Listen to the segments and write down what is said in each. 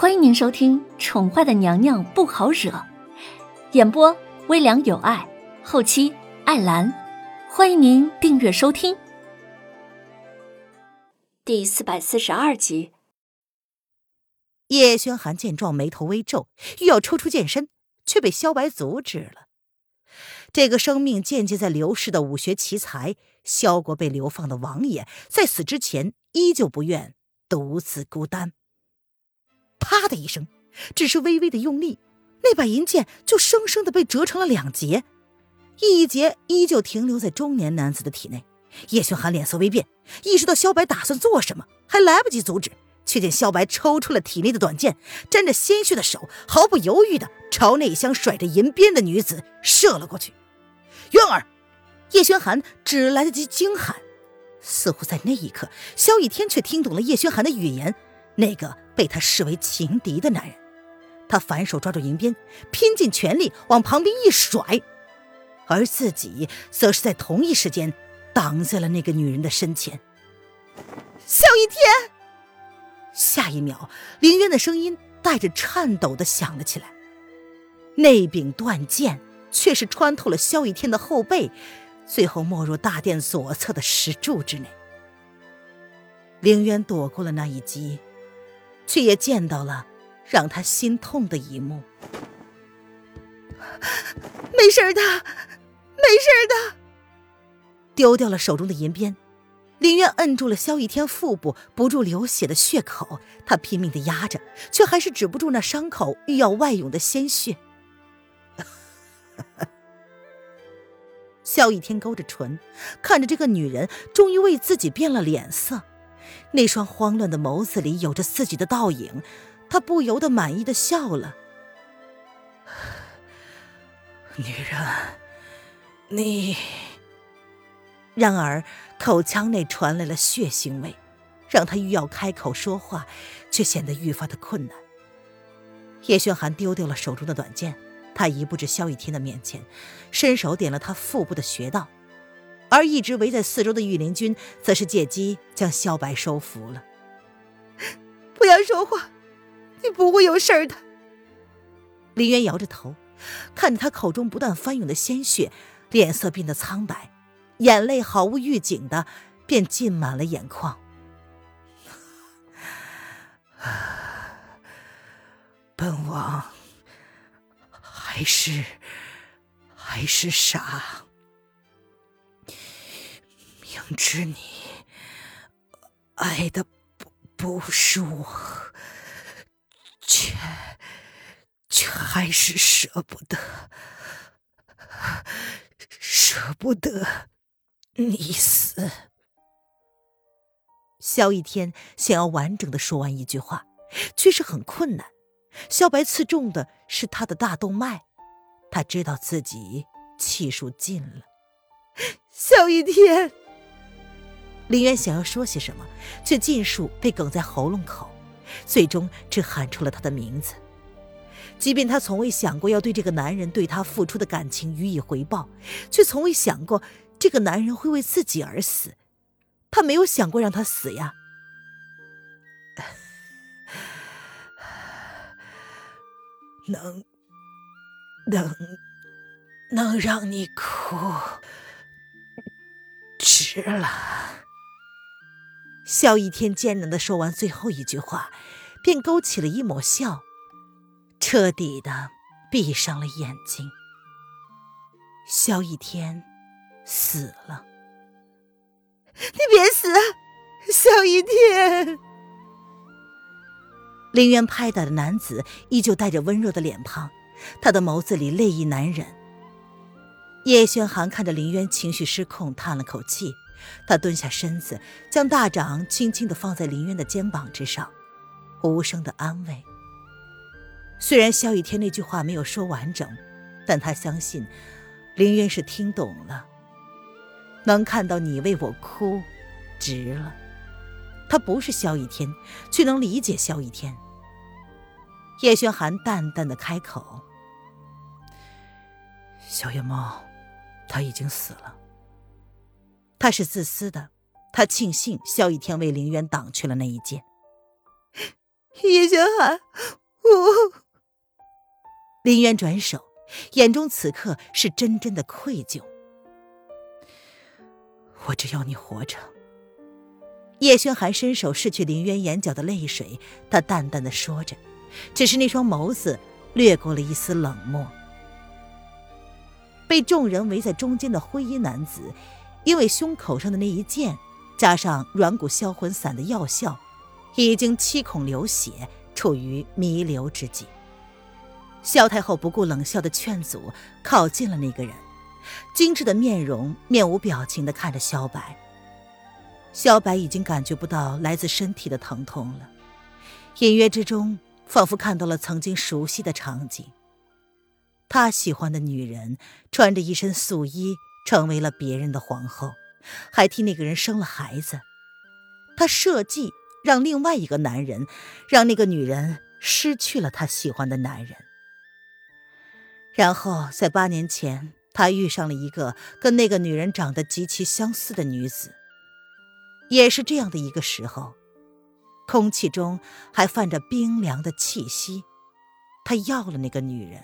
欢迎您收听《宠坏的娘娘不好惹》，演播微凉有爱，后期艾兰。欢迎您订阅收听。第四百四十二集。叶轩寒见状，眉头微皱，欲要抽出剑身，却被萧白阻止了。这个生命渐渐在流逝的武学奇才，萧国被流放的王爷，在死之前依旧不愿独自孤单。啪的一声，只是微微的用力，那把银剑就生生的被折成了两截，一截依旧停留在中年男子的体内。叶轩寒脸色微变，意识到萧白打算做什么，还来不及阻止，却见萧白抽出了体内的短剑，沾着鲜血的手毫不犹豫的朝那厢甩着银鞭的女子射了过去。渊儿，叶轩寒只来得及惊喊，似乎在那一刻，萧逸天却听懂了叶轩寒的语言。那个被他视为情敌的男人，他反手抓住银鞭，拼尽全力往旁边一甩，而自己则是在同一时间挡在了那个女人的身前。萧逸天，下一秒，凌渊的声音带着颤抖的响了起来。那柄断剑却是穿透了萧逸天的后背，最后没入大殿左侧的石柱之内。凌渊躲过了那一击。却也见到了让他心痛的一幕。没事的，没事的。丢掉了手中的银鞭，林渊摁住了萧逸天腹部不住流血的血口，他拼命的压着，却还是止不住那伤口欲要外涌的鲜血。萧逸天勾着唇，看着这个女人终于为自己变了脸色。那双慌乱的眸子里有着自己的倒影，他不由得满意的笑了。女人，你……然而口腔内传来了血腥味，让他欲要开口说话，却显得愈发的困难。叶轩寒丢掉了手中的短剑，他移步至萧逸天的面前，伸手点了他腹部的穴道。而一直围在四周的御林军，则是借机将萧白收服了。不要说话，你不会有事的。林渊摇着头，看着他口中不断翻涌的鲜血，脸色变得苍白，眼泪毫无预警的便浸满了眼眶。本王还是还是傻。明知你爱的不不是我，却却还是舍不得，舍不得你死。萧逸天想要完整的说完一句话，却是很困难。萧白刺中的是他的大动脉，他知道自己气数尽了。萧逸天。林渊想要说些什么，却尽数被哽在喉咙口，最终只喊出了他的名字。即便他从未想过要对这个男人对他付出的感情予以回报，却从未想过这个男人会为自己而死。他没有想过让他死呀。能，能，能让你哭，值了。萧逸天艰难的说完最后一句话，便勾起了一抹笑，彻底的闭上了眼睛。萧逸天死了，你别死，萧逸天！林渊拍打的男子依旧带着温柔的脸庞，他的眸子里泪意难忍。叶轩寒看着林渊情绪失控，叹了口气。他蹲下身子，将大掌轻轻地放在林渊的肩膀之上，无声的安慰。虽然萧雨天那句话没有说完整，但他相信林渊是听懂了。能看到你为我哭，值了。他不是萧雨天，却能理解萧雨天。叶轩寒淡淡的开口：“小野猫，他已经死了。”他是自私的，他庆幸萧逸天为林渊挡去了那一剑。叶轩寒，我……林渊转手，眼中此刻是真真的愧疚。我只要你活着。叶轩寒伸手拭去林渊眼角的泪水，他淡淡的说着，只是那双眸子掠过了一丝冷漠。被众人围在中间的灰衣男子，因为胸口上的那一剑，加上软骨销魂散的药效，已经七孔流血，处于弥留之际。萧太后不顾冷笑的劝阻，靠近了那个人，精致的面容面无表情的看着萧白。萧白已经感觉不到来自身体的疼痛了，隐约之中仿佛看到了曾经熟悉的场景。他喜欢的女人穿着一身素衣，成为了别人的皇后，还替那个人生了孩子。他设计让另外一个男人，让那个女人失去了他喜欢的男人。然后在八年前，他遇上了一个跟那个女人长得极其相似的女子。也是这样的一个时候，空气中还泛着冰凉的气息。他要了那个女人，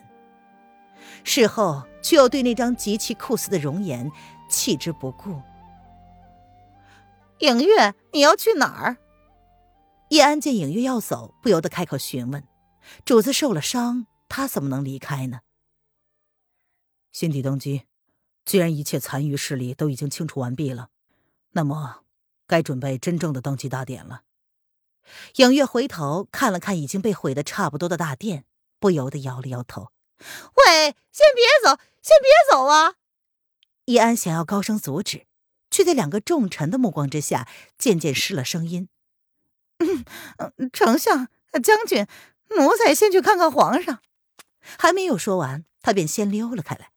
事后却又对那张极其酷似的容颜弃之不顾。影月，你要去哪儿？叶安见影月要走，不由得开口询问：“主子受了伤，他怎么能离开呢？”新帝登基，既然一切残余势力都已经清除完毕了，那么。该准备真正的登基大典了。影月回头看了看已经被毁的差不多的大殿，不由得摇了摇头：“喂，先别走，先别走啊！”易安想要高声阻止，却在两个重臣的目光之下，渐渐失了声音。“丞相、将军，奴才先去看看皇上。”还没有说完，他便先溜了开来。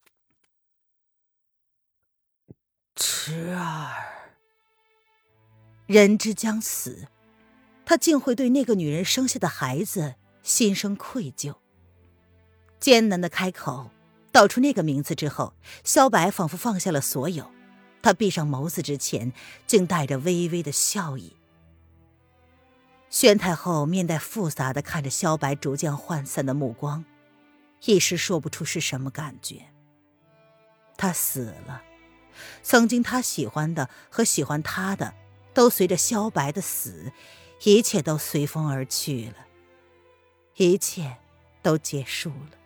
池儿。人之将死，他竟会对那个女人生下的孩子心生愧疚。艰难的开口道出那个名字之后，萧白仿佛放下了所有。他闭上眸子之前，竟带着微微的笑意。宣太后面带复杂的看着萧白逐渐涣散的目光，一时说不出是什么感觉。他死了，曾经他喜欢的和喜欢他的。都随着萧白的死，一切都随风而去了，一切都结束了，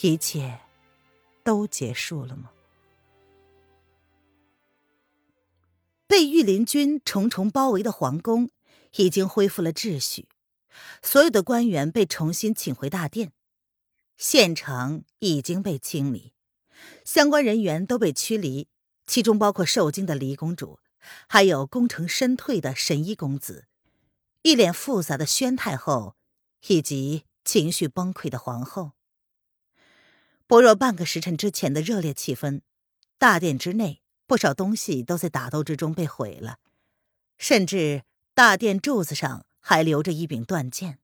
一切都结束了吗？被御林军重重包围的皇宫已经恢复了秩序，所有的官员被重新请回大殿，县城已经被清理，相关人员都被驱离。其中包括受惊的黎公主，还有功成身退的神医公子，一脸复杂的宣太后，以及情绪崩溃的皇后。薄弱半个时辰之前的热烈气氛，大殿之内不少东西都在打斗之中被毁了，甚至大殿柱子上还留着一柄断剑。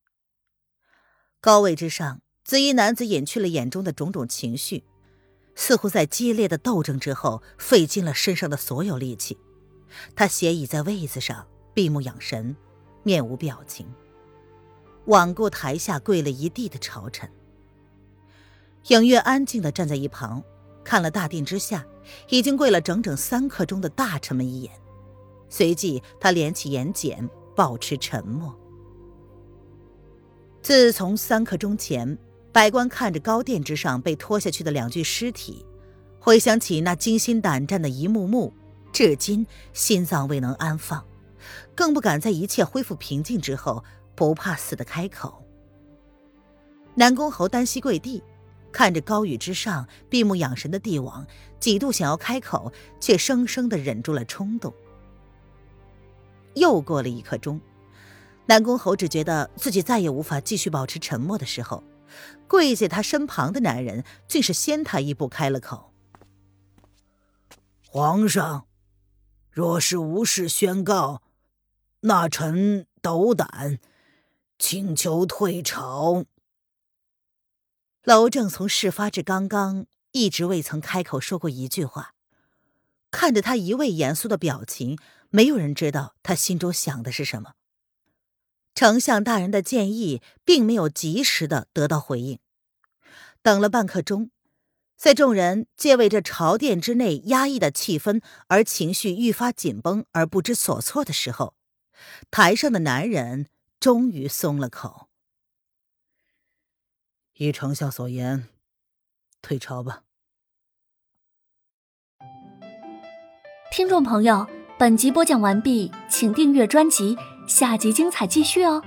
高位之上，紫衣男子隐去了眼中的种种情绪。似乎在激烈的斗争之后，费尽了身上的所有力气。他斜倚在位子上，闭目养神，面无表情，罔顾台下跪了一地的朝臣。影月安静的站在一旁，看了大殿之下已经跪了整整三刻钟的大臣们一眼，随即他敛起眼睑，保持沉默。自从三刻钟前。百官看着高殿之上被拖下去的两具尸体，回想起那惊心胆战的一幕幕，至今心脏未能安放，更不敢在一切恢复平静之后不怕死的开口。南宫侯单膝跪地，看着高宇之上闭目养神的帝王，几度想要开口，却生生的忍住了冲动。又过了一刻钟，南宫侯只觉得自己再也无法继续保持沉默的时候。跪在他身旁的男人竟是先他一步开了口：“皇上，若是无事宣告，那臣斗胆请求退朝。”娄正从事发至刚刚一直未曾开口说过一句话，看着他一味严肃的表情，没有人知道他心中想的是什么。丞相大人的建议并没有及时的得到回应。等了半刻钟，在众人皆为这朝殿之内压抑的气氛而情绪愈发紧绷而不知所措的时候，台上的男人终于松了口。依丞相所言，退朝吧。听众朋友，本集播讲完毕，请订阅专辑，下集精彩继续哦。